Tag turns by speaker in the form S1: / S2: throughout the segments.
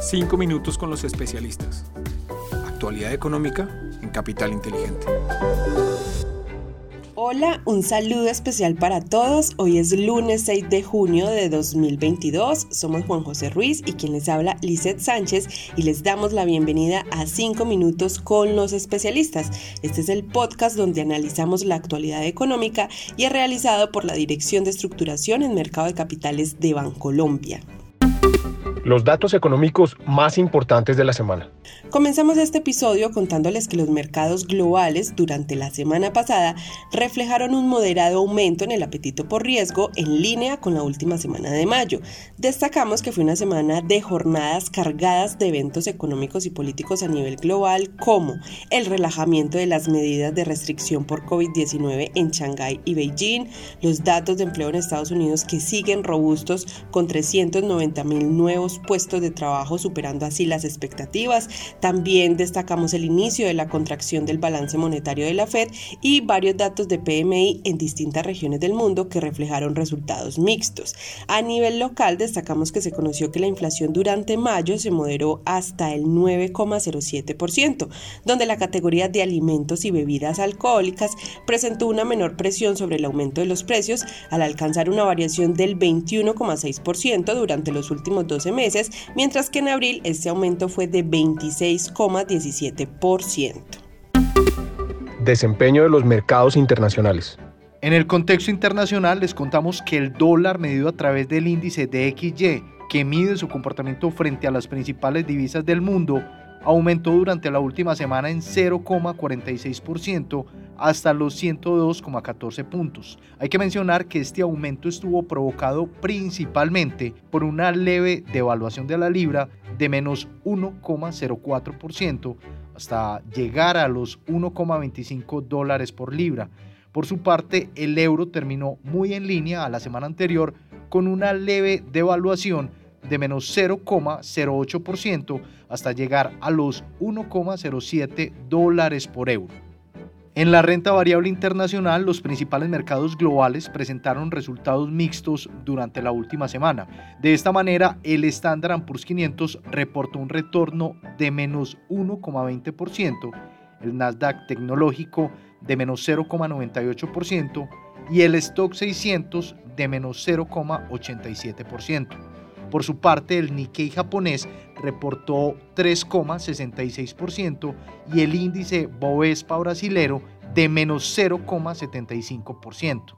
S1: Cinco minutos con los especialistas. Actualidad económica en Capital Inteligente.
S2: Hola, un saludo especial para todos. Hoy es lunes 6 de junio de 2022. Somos Juan José Ruiz y quien les habla Lizeth Sánchez y les damos la bienvenida a 5 minutos con los especialistas. Este es el podcast donde analizamos la actualidad económica y es realizado por la Dirección de Estructuración en Mercado de Capitales de Bancolombia.
S3: Los datos económicos más importantes de la semana.
S2: Comenzamos este episodio contándoles que los mercados globales durante la semana pasada reflejaron un moderado aumento en el apetito por riesgo en línea con la última semana de mayo. Destacamos que fue una semana de jornadas cargadas de eventos económicos y políticos a nivel global como el relajamiento de las medidas de restricción por COVID-19 en Shanghái y Beijing, los datos de empleo en Estados Unidos que siguen robustos con 390 mil nuevos puestos de trabajo superando así las expectativas, también destacamos el inicio de la contracción del balance monetario de la Fed y varios datos de PMI en distintas regiones del mundo que reflejaron resultados mixtos. A nivel local destacamos que se conoció que la inflación durante mayo se moderó hasta el 9,07%, donde la categoría de alimentos y bebidas alcohólicas presentó una menor presión sobre el aumento de los precios al alcanzar una variación del 21,6% durante los últimos 12 meses, mientras que en abril este aumento fue de 26 6,17%.
S3: Desempeño de los mercados internacionales.
S4: En el contexto internacional les contamos que el dólar medido a través del índice DXY, que mide su comportamiento frente a las principales divisas del mundo, aumentó durante la última semana en 0,46% hasta los 102,14 puntos. Hay que mencionar que este aumento estuvo provocado principalmente por una leve devaluación de la libra de menos 1,04% hasta llegar a los 1,25 dólares por libra. Por su parte, el euro terminó muy en línea a la semana anterior con una leve devaluación de menos 0,08% hasta llegar a los 1,07 dólares por euro. En la renta variable internacional, los principales mercados globales presentaron resultados mixtos durante la última semana. De esta manera, el Standard Poor's 500 reportó un retorno de menos 1,20%, el Nasdaq tecnológico de menos 0,98% y el Stock 600 de menos 0,87%. Por su parte, el Nikkei japonés reportó 3,66% y el índice Bovespa brasilero de menos 0,75%.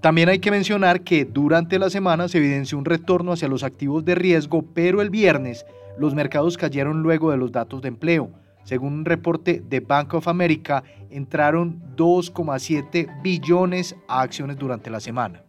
S4: También hay que mencionar que durante la semana se evidenció un retorno hacia los activos de riesgo, pero el viernes los mercados cayeron luego de los datos de empleo. Según un reporte de Bank of America, entraron 2,7 billones a acciones durante la semana.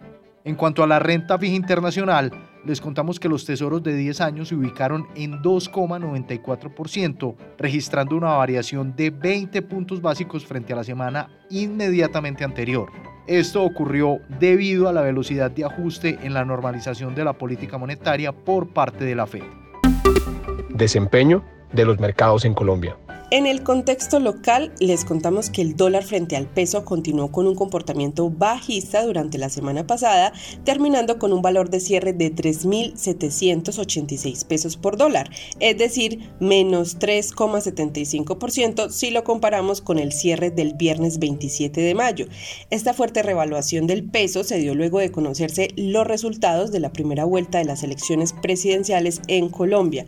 S4: En cuanto a la renta fija internacional, les contamos que los tesoros de 10 años se ubicaron en 2,94%, registrando una variación de 20 puntos básicos frente a la semana inmediatamente anterior. Esto ocurrió debido a la velocidad de ajuste en la normalización de la política monetaria por parte de la Fed.
S3: Desempeño de los mercados en Colombia.
S2: En el contexto local, les contamos que el dólar frente al peso continuó con un comportamiento bajista durante la semana pasada, terminando con un valor de cierre de 3.786 pesos por dólar, es decir, menos 3,75% si lo comparamos con el cierre del viernes 27 de mayo. Esta fuerte revaluación del peso se dio luego de conocerse los resultados de la primera vuelta de las elecciones presidenciales en Colombia.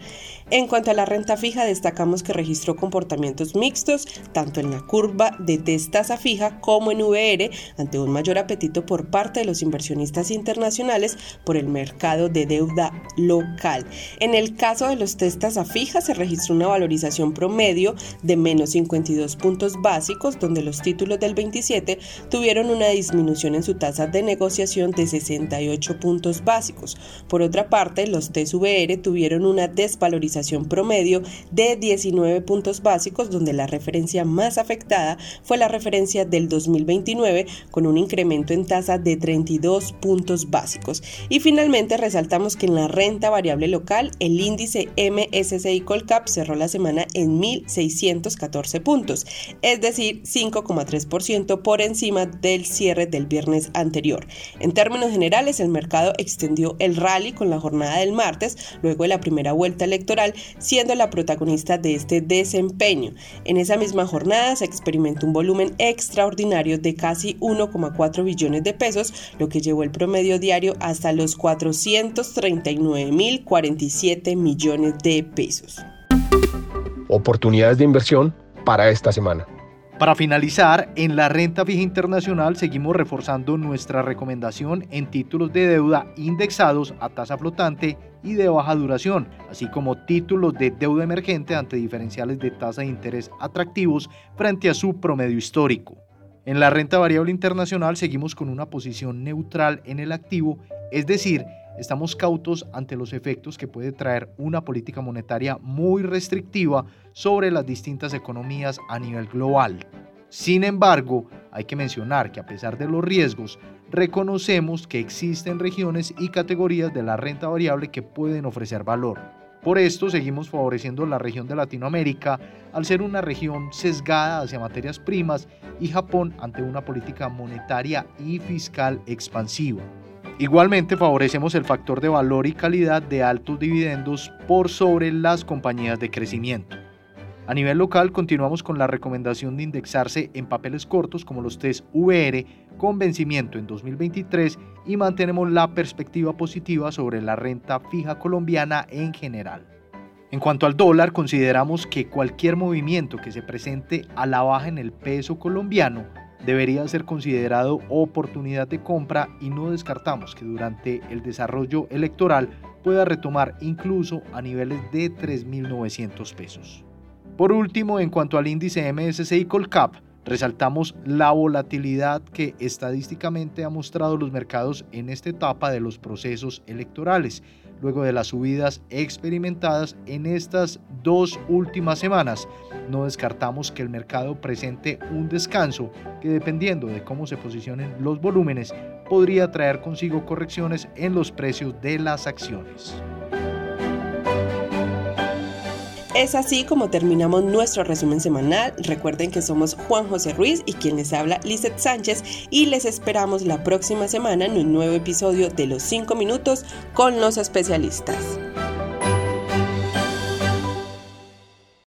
S2: En cuanto a la renta fija, destacamos que registró comportamiento mixtos, tanto en la curva de tasa fija como en VR, ante un mayor apetito por parte de los inversionistas internacionales por el mercado de deuda local. En el caso de los test a fija se registró una valorización promedio de menos 52 puntos básicos, donde los títulos del 27 tuvieron una disminución en su tasa de negociación de 68 puntos básicos. Por otra parte, los TES VR tuvieron una desvalorización promedio de 19 puntos básicos básicos, donde la referencia más afectada fue la referencia del 2029, con un incremento en tasa de 32 puntos básicos. Y finalmente resaltamos que en la renta variable local, el índice MSCI Colcap cerró la semana en 1.614 puntos, es decir, 5,3% por encima del cierre del viernes anterior. En términos generales, el mercado extendió el rally con la jornada del martes, luego de la primera vuelta electoral, siendo la protagonista de este desempeño. En esa misma jornada se experimentó un volumen extraordinario de casi 1,4 billones de pesos, lo que llevó el promedio diario hasta los 439.047 millones de pesos.
S3: Oportunidades de inversión para esta semana.
S4: Para finalizar, en la renta fija internacional seguimos reforzando nuestra recomendación en títulos de deuda indexados a tasa flotante y de baja duración, así como títulos de deuda emergente ante diferenciales de tasa de interés atractivos frente a su promedio histórico. En la renta variable internacional seguimos con una posición neutral en el activo, es decir, estamos cautos ante los efectos que puede traer una política monetaria muy restrictiva sobre las distintas economías a nivel global. Sin embargo, hay que mencionar que a pesar de los riesgos, reconocemos que existen regiones y categorías de la renta variable que pueden ofrecer valor. Por esto seguimos favoreciendo la región de Latinoamérica al ser una región sesgada hacia materias primas y Japón ante una política monetaria y fiscal expansiva. Igualmente favorecemos el factor de valor y calidad de altos dividendos por sobre las compañías de crecimiento. A nivel local continuamos con la recomendación de indexarse en papeles cortos como los test VR con vencimiento en 2023 y mantenemos la perspectiva positiva sobre la renta fija colombiana en general. En cuanto al dólar, consideramos que cualquier movimiento que se presente a la baja en el peso colombiano debería ser considerado oportunidad de compra y no descartamos que durante el desarrollo electoral pueda retomar incluso a niveles de 3.900 pesos. Por último, en cuanto al índice MSCI Colcap, resaltamos la volatilidad que estadísticamente ha mostrado los mercados en esta etapa de los procesos electorales luego de las subidas experimentadas en estas dos últimas semanas. No descartamos que el mercado presente un descanso que dependiendo de cómo se posicionen los volúmenes podría traer consigo correcciones en los precios de las acciones.
S2: Es así como terminamos nuestro resumen semanal. Recuerden que somos Juan José Ruiz y quien les habla Lizeth Sánchez y les esperamos la próxima semana en un nuevo episodio de Los 5 Minutos con los especialistas.